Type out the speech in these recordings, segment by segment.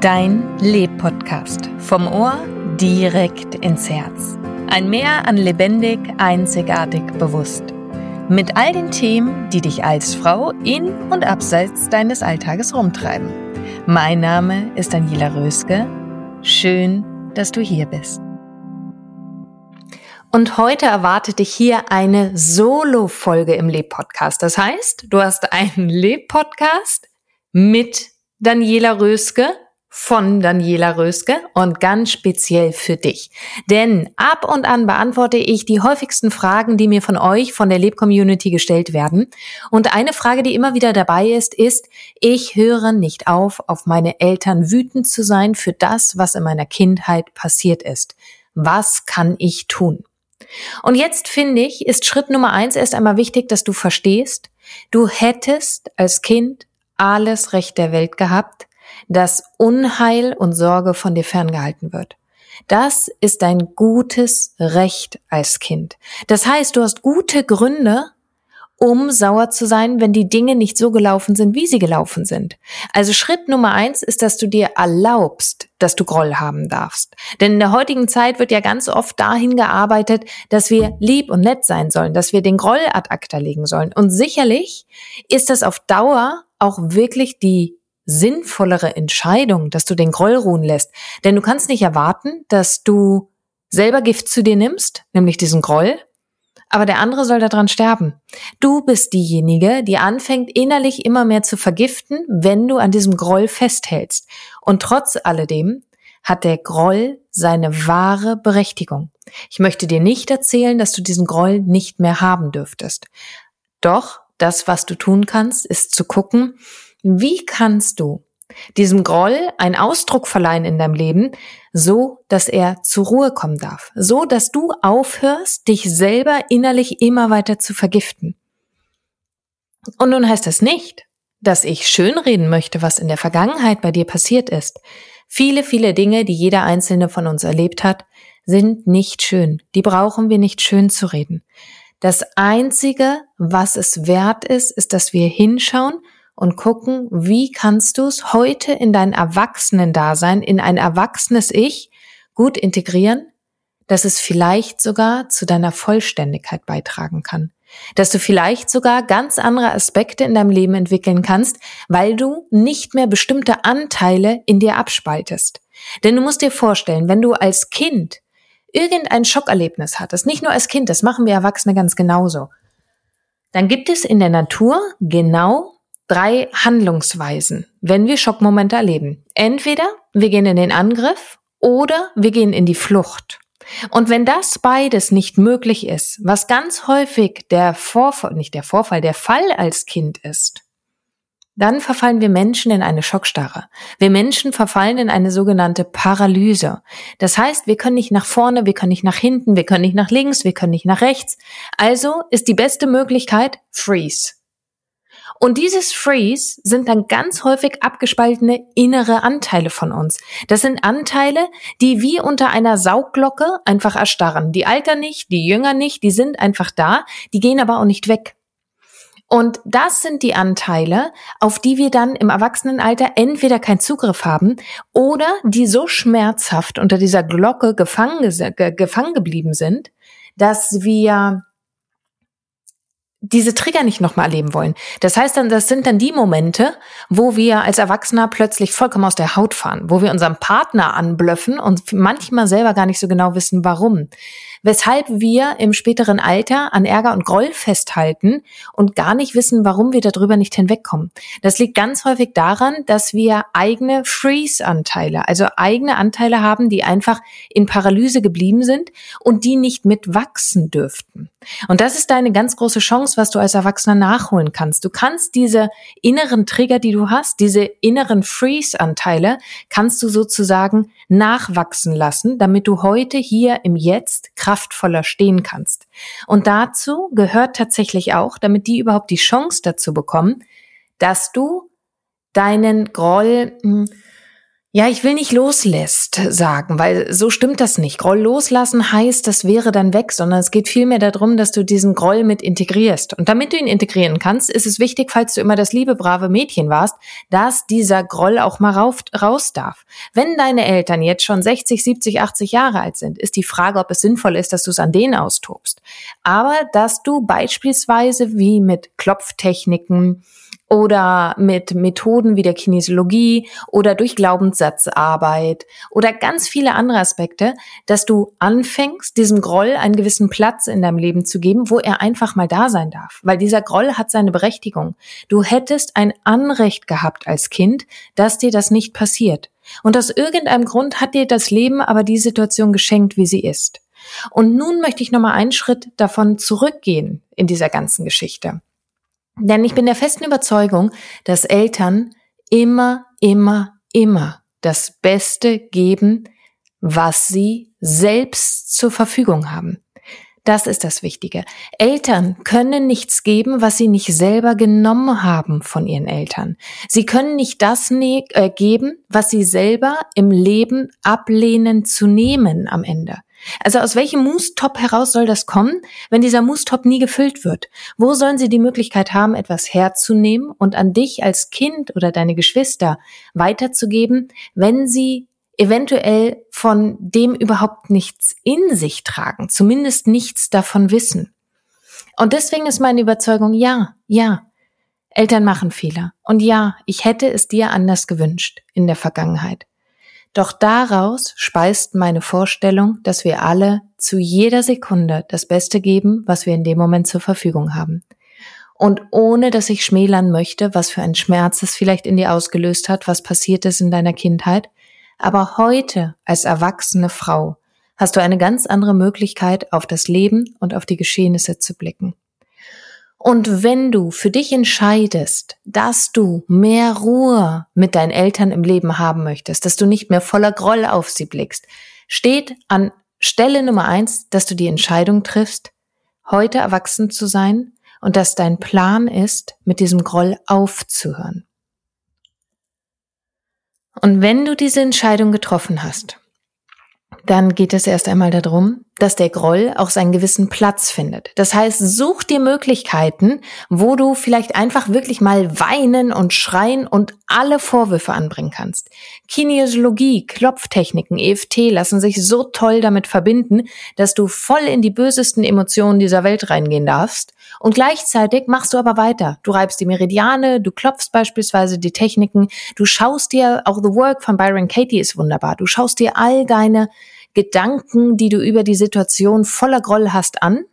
Dein Leb-Podcast. Vom Ohr direkt ins Herz. Ein Meer an lebendig, einzigartig, bewusst. Mit all den Themen, die dich als Frau in und abseits deines Alltages rumtreiben. Mein Name ist Daniela Röske. Schön, dass du hier bist. Und heute erwartet dich hier eine Solo-Folge im Leb-Podcast. Das heißt, du hast einen Leb-Podcast mit Daniela Röske von Daniela Röske und ganz speziell für dich. Denn ab und an beantworte ich die häufigsten Fragen, die mir von euch, von der Leb-Community gestellt werden. Und eine Frage, die immer wieder dabei ist, ist, ich höre nicht auf, auf meine Eltern wütend zu sein für das, was in meiner Kindheit passiert ist. Was kann ich tun? Und jetzt finde ich, ist Schritt Nummer eins erst einmal wichtig, dass du verstehst, du hättest als Kind alles Recht der Welt gehabt, dass Unheil und Sorge von dir ferngehalten wird. Das ist dein gutes Recht als Kind. Das heißt, du hast gute Gründe, um sauer zu sein, wenn die Dinge nicht so gelaufen sind, wie sie gelaufen sind. Also Schritt Nummer eins ist, dass du dir erlaubst, dass du Groll haben darfst. Denn in der heutigen Zeit wird ja ganz oft dahin gearbeitet, dass wir lieb und nett sein sollen, dass wir den Groll ad acta legen sollen. Und sicherlich ist das auf Dauer auch wirklich die sinnvollere Entscheidung, dass du den Groll ruhen lässt. Denn du kannst nicht erwarten, dass du selber Gift zu dir nimmst, nämlich diesen Groll, aber der andere soll daran sterben. Du bist diejenige, die anfängt innerlich immer mehr zu vergiften, wenn du an diesem Groll festhältst. Und trotz alledem hat der Groll seine wahre Berechtigung. Ich möchte dir nicht erzählen, dass du diesen Groll nicht mehr haben dürftest. Doch das, was du tun kannst, ist zu gucken, wie kannst du diesem Groll einen Ausdruck verleihen in deinem Leben, so dass er zur Ruhe kommen darf, so dass du aufhörst, dich selber innerlich immer weiter zu vergiften. Und nun heißt das nicht, dass ich schönreden möchte, was in der Vergangenheit bei dir passiert ist. Viele, viele Dinge, die jeder einzelne von uns erlebt hat, sind nicht schön. Die brauchen wir nicht schön zu reden. Das Einzige, was es wert ist, ist, dass wir hinschauen und gucken, wie kannst du es heute in dein Erwachsenen-Dasein, in ein erwachsenes Ich gut integrieren, dass es vielleicht sogar zu deiner Vollständigkeit beitragen kann. Dass du vielleicht sogar ganz andere Aspekte in deinem Leben entwickeln kannst, weil du nicht mehr bestimmte Anteile in dir abspaltest. Denn du musst dir vorstellen, wenn du als Kind irgendein Schockerlebnis hattest, nicht nur als Kind, das machen wir Erwachsene ganz genauso, dann gibt es in der Natur genau drei Handlungsweisen, wenn wir Schockmomente erleben. Entweder wir gehen in den Angriff oder wir gehen in die Flucht. Und wenn das beides nicht möglich ist, was ganz häufig der Vorfall, nicht der Vorfall, der Fall als Kind ist, dann verfallen wir Menschen in eine Schockstarre. Wir Menschen verfallen in eine sogenannte Paralyse. Das heißt, wir können nicht nach vorne, wir können nicht nach hinten, wir können nicht nach links, wir können nicht nach rechts. Also ist die beste Möglichkeit Freeze. Und dieses Freeze sind dann ganz häufig abgespaltene innere Anteile von uns. Das sind Anteile, die wie unter einer Saugglocke einfach erstarren. Die altern nicht, die jünger nicht, die sind einfach da, die gehen aber auch nicht weg. Und das sind die Anteile, auf die wir dann im Erwachsenenalter entweder keinen Zugriff haben oder die so schmerzhaft unter dieser Glocke gefangen, gefangen geblieben sind, dass wir diese Trigger nicht nochmal erleben wollen. Das heißt dann, das sind dann die Momente, wo wir als Erwachsener plötzlich vollkommen aus der Haut fahren, wo wir unseren Partner anblöffen und manchmal selber gar nicht so genau wissen, warum weshalb wir im späteren Alter an Ärger und Groll festhalten und gar nicht wissen, warum wir darüber nicht hinwegkommen. Das liegt ganz häufig daran, dass wir eigene Freeze-Anteile, also eigene Anteile haben, die einfach in Paralyse geblieben sind und die nicht mitwachsen dürften. Und das ist deine ganz große Chance, was du als Erwachsener nachholen kannst. Du kannst diese inneren Trigger, die du hast, diese inneren Freeze-Anteile, kannst du sozusagen nachwachsen lassen, damit du heute hier im Jetzt kraftvoller stehen kannst. Und dazu gehört tatsächlich auch, damit die überhaupt die Chance dazu bekommen, dass du deinen Groll hm, ja, ich will nicht loslässt sagen, weil so stimmt das nicht. Groll loslassen heißt, das wäre dann weg, sondern es geht vielmehr darum, dass du diesen Groll mit integrierst. Und damit du ihn integrieren kannst, ist es wichtig, falls du immer das liebe, brave Mädchen warst, dass dieser Groll auch mal rauf, raus darf. Wenn deine Eltern jetzt schon 60, 70, 80 Jahre alt sind, ist die Frage, ob es sinnvoll ist, dass du es an denen austobst. Aber dass du beispielsweise wie mit Klopftechniken, oder mit Methoden wie der Kinesiologie oder durch Glaubenssatzarbeit oder ganz viele andere Aspekte, dass du anfängst, diesem Groll einen gewissen Platz in deinem Leben zu geben, wo er einfach mal da sein darf. Weil dieser Groll hat seine Berechtigung. Du hättest ein Anrecht gehabt als Kind, dass dir das nicht passiert. Und aus irgendeinem Grund hat dir das Leben aber die Situation geschenkt, wie sie ist. Und nun möchte ich nochmal einen Schritt davon zurückgehen in dieser ganzen Geschichte. Denn ich bin der festen Überzeugung, dass Eltern immer, immer, immer das Beste geben, was sie selbst zur Verfügung haben. Das ist das Wichtige. Eltern können nichts geben, was sie nicht selber genommen haben von ihren Eltern. Sie können nicht das ne äh, geben, was sie selber im Leben ablehnen zu nehmen am Ende. Also aus welchem Moose-Top heraus soll das kommen, wenn dieser Moose-Top nie gefüllt wird? Wo sollen sie die Möglichkeit haben, etwas herzunehmen und an dich als Kind oder deine Geschwister weiterzugeben, wenn sie eventuell von dem überhaupt nichts in sich tragen, zumindest nichts davon wissen? Und deswegen ist meine Überzeugung, ja, ja, Eltern machen Fehler. Und ja, ich hätte es dir anders gewünscht in der Vergangenheit. Doch daraus speist meine Vorstellung, dass wir alle zu jeder Sekunde das Beste geben, was wir in dem Moment zur Verfügung haben. Und ohne dass ich schmälern möchte, was für ein Schmerz es vielleicht in dir ausgelöst hat, was passiert ist in deiner Kindheit, aber heute als erwachsene Frau hast du eine ganz andere Möglichkeit, auf das Leben und auf die Geschehnisse zu blicken. Und wenn du für dich entscheidest, dass du mehr Ruhe mit deinen Eltern im Leben haben möchtest, dass du nicht mehr voller Groll auf sie blickst, steht an Stelle Nummer eins, dass du die Entscheidung triffst, heute erwachsen zu sein und dass dein Plan ist, mit diesem Groll aufzuhören. Und wenn du diese Entscheidung getroffen hast, dann geht es erst einmal darum, dass der Groll auch seinen gewissen Platz findet. Das heißt, such dir Möglichkeiten, wo du vielleicht einfach wirklich mal weinen und schreien und alle Vorwürfe anbringen kannst. Kinesiologie, Klopftechniken, EFT lassen sich so toll damit verbinden, dass du voll in die bösesten Emotionen dieser Welt reingehen darfst. Und gleichzeitig machst du aber weiter. Du reibst die Meridiane, du klopfst beispielsweise die Techniken, du schaust dir, auch The Work von Byron Katie ist wunderbar, du schaust dir all deine Gedanken, die du über die Situation voller Groll hast, an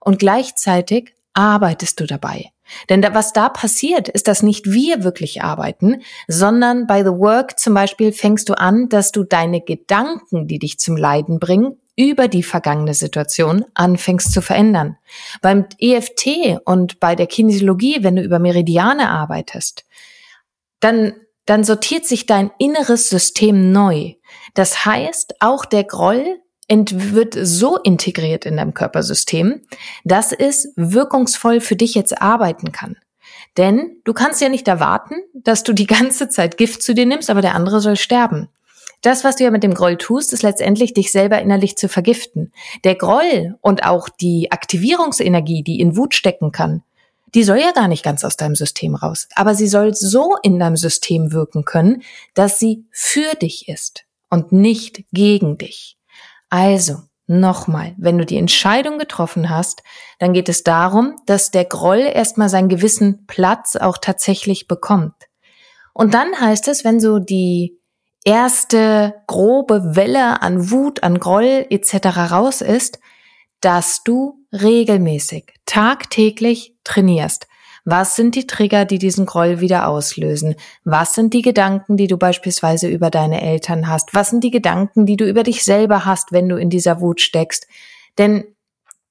und gleichzeitig arbeitest du dabei. Denn da, was da passiert, ist, dass nicht wir wirklich arbeiten, sondern bei The Work zum Beispiel fängst du an, dass du deine Gedanken, die dich zum Leiden bringen, über die vergangene Situation anfängst zu verändern. Beim EFT und bei der Kinesiologie, wenn du über Meridiane arbeitest, dann, dann sortiert sich dein inneres System neu. Das heißt, auch der Groll wird so integriert in deinem Körpersystem, dass es wirkungsvoll für dich jetzt arbeiten kann. Denn du kannst ja nicht erwarten, dass du die ganze Zeit Gift zu dir nimmst, aber der andere soll sterben. Das, was du ja mit dem Groll tust, ist letztendlich dich selber innerlich zu vergiften. Der Groll und auch die Aktivierungsenergie, die in Wut stecken kann, die soll ja gar nicht ganz aus deinem System raus, aber sie soll so in deinem System wirken können, dass sie für dich ist und nicht gegen dich. Also, nochmal, wenn du die Entscheidung getroffen hast, dann geht es darum, dass der Groll erstmal seinen gewissen Platz auch tatsächlich bekommt. Und dann heißt es, wenn so die erste grobe Welle an Wut, an Groll etc. raus ist, dass du regelmäßig, tagtäglich trainierst. Was sind die Trigger, die diesen Groll wieder auslösen? Was sind die Gedanken, die du beispielsweise über deine Eltern hast? Was sind die Gedanken, die du über dich selber hast, wenn du in dieser Wut steckst? Denn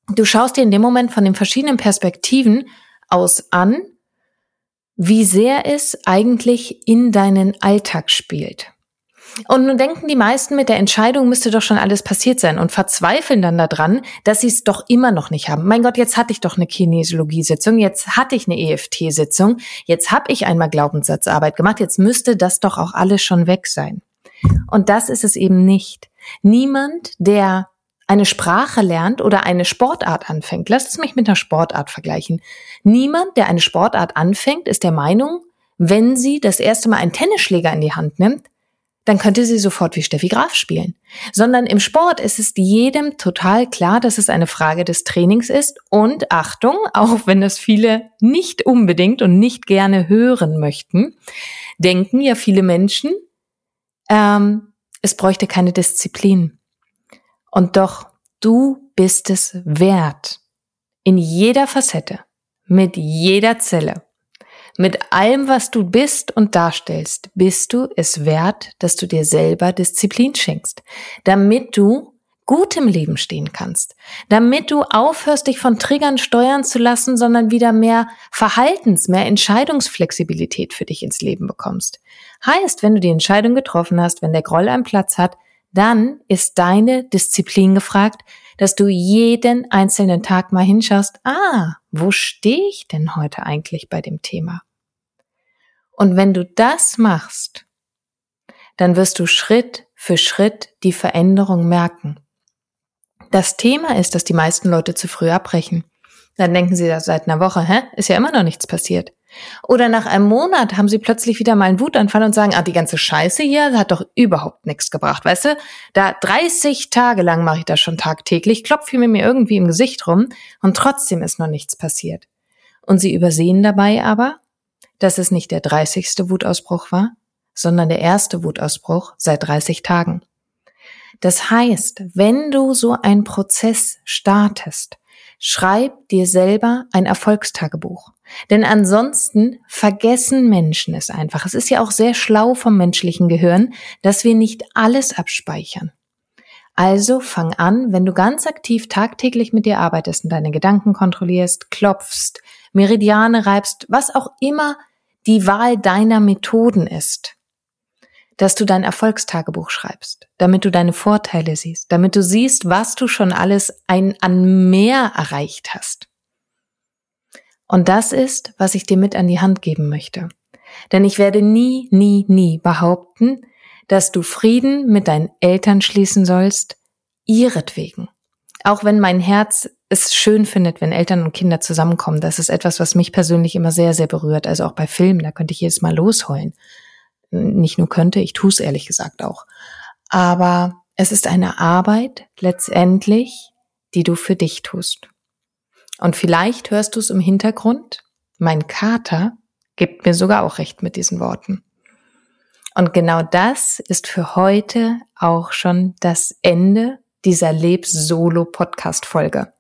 du schaust dir in dem Moment von den verschiedenen Perspektiven aus an, wie sehr es eigentlich in deinen Alltag spielt. Und nun denken die meisten, mit der Entscheidung müsste doch schon alles passiert sein und verzweifeln dann daran, dass sie es doch immer noch nicht haben. Mein Gott, jetzt hatte ich doch eine Kinesiologie-Sitzung, jetzt hatte ich eine EFT-Sitzung, jetzt habe ich einmal Glaubenssatzarbeit gemacht, jetzt müsste das doch auch alles schon weg sein. Und das ist es eben nicht. Niemand, der eine Sprache lernt oder eine Sportart anfängt, lass es mich mit einer Sportart vergleichen. Niemand, der eine Sportart anfängt, ist der Meinung, wenn sie das erste Mal einen Tennisschläger in die Hand nimmt, dann könnte sie sofort wie Steffi Graf spielen. Sondern im Sport ist es jedem total klar, dass es eine Frage des Trainings ist. Und Achtung, auch wenn das viele nicht unbedingt und nicht gerne hören möchten, denken ja viele Menschen, ähm, es bräuchte keine Disziplin. Und doch, du bist es wert. In jeder Facette, mit jeder Zelle mit allem, was du bist und darstellst, bist du es wert, dass du dir selber Disziplin schenkst, damit du gut im Leben stehen kannst, damit du aufhörst, dich von Triggern steuern zu lassen, sondern wieder mehr Verhaltens, mehr Entscheidungsflexibilität für dich ins Leben bekommst. Heißt, wenn du die Entscheidung getroffen hast, wenn der Groll einen Platz hat, dann ist deine Disziplin gefragt, dass du jeden einzelnen Tag mal hinschaust, ah, wo stehe ich denn heute eigentlich bei dem Thema? Und wenn du das machst, dann wirst du Schritt für Schritt die Veränderung merken. Das Thema ist, dass die meisten Leute zu früh abbrechen. Dann denken sie das seit einer Woche, hä? Ist ja immer noch nichts passiert. Oder nach einem Monat haben sie plötzlich wieder mal einen Wutanfall und sagen, ah, die ganze Scheiße hier hat doch überhaupt nichts gebracht, weißt du? Da 30 Tage lang mache ich das schon tagtäglich, klopfe mir mir irgendwie im Gesicht rum und trotzdem ist noch nichts passiert. Und sie übersehen dabei aber, dass es nicht der 30. Wutausbruch war, sondern der erste Wutausbruch seit 30 Tagen. Das heißt, wenn du so einen Prozess startest, schreib dir selber ein Erfolgstagebuch. Denn ansonsten vergessen Menschen es einfach. Es ist ja auch sehr schlau vom menschlichen Gehirn, dass wir nicht alles abspeichern. Also fang an, wenn du ganz aktiv tagtäglich mit dir arbeitest und deine Gedanken kontrollierst, klopfst, Meridiane reibst, was auch immer die Wahl deiner Methoden ist, dass du dein Erfolgstagebuch schreibst, damit du deine Vorteile siehst, damit du siehst, was du schon alles ein, an mehr erreicht hast. Und das ist, was ich dir mit an die Hand geben möchte. Denn ich werde nie, nie, nie behaupten, dass du Frieden mit deinen Eltern schließen sollst, ihretwegen. Auch wenn mein Herz es schön findet, wenn Eltern und Kinder zusammenkommen. Das ist etwas, was mich persönlich immer sehr, sehr berührt. Also auch bei Filmen, da könnte ich jedes Mal losheulen. Nicht nur könnte, ich tue es ehrlich gesagt auch. Aber es ist eine Arbeit letztendlich, die du für dich tust. Und vielleicht hörst du es im Hintergrund. Mein Kater gibt mir sogar auch recht mit diesen Worten. Und genau das ist für heute auch schon das Ende dieser Leb-Solo-Podcast-Folge.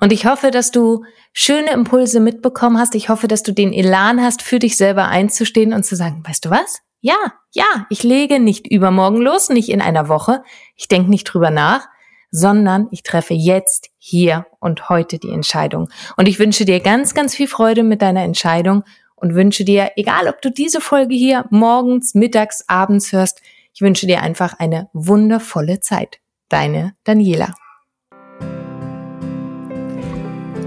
Und ich hoffe, dass du schöne Impulse mitbekommen hast. Ich hoffe, dass du den Elan hast, für dich selber einzustehen und zu sagen, weißt du was? Ja, ja, ich lege nicht übermorgen los, nicht in einer Woche. Ich denke nicht drüber nach, sondern ich treffe jetzt, hier und heute die Entscheidung. Und ich wünsche dir ganz, ganz viel Freude mit deiner Entscheidung und wünsche dir, egal ob du diese Folge hier morgens, mittags, abends hörst, ich wünsche dir einfach eine wundervolle Zeit. Deine Daniela.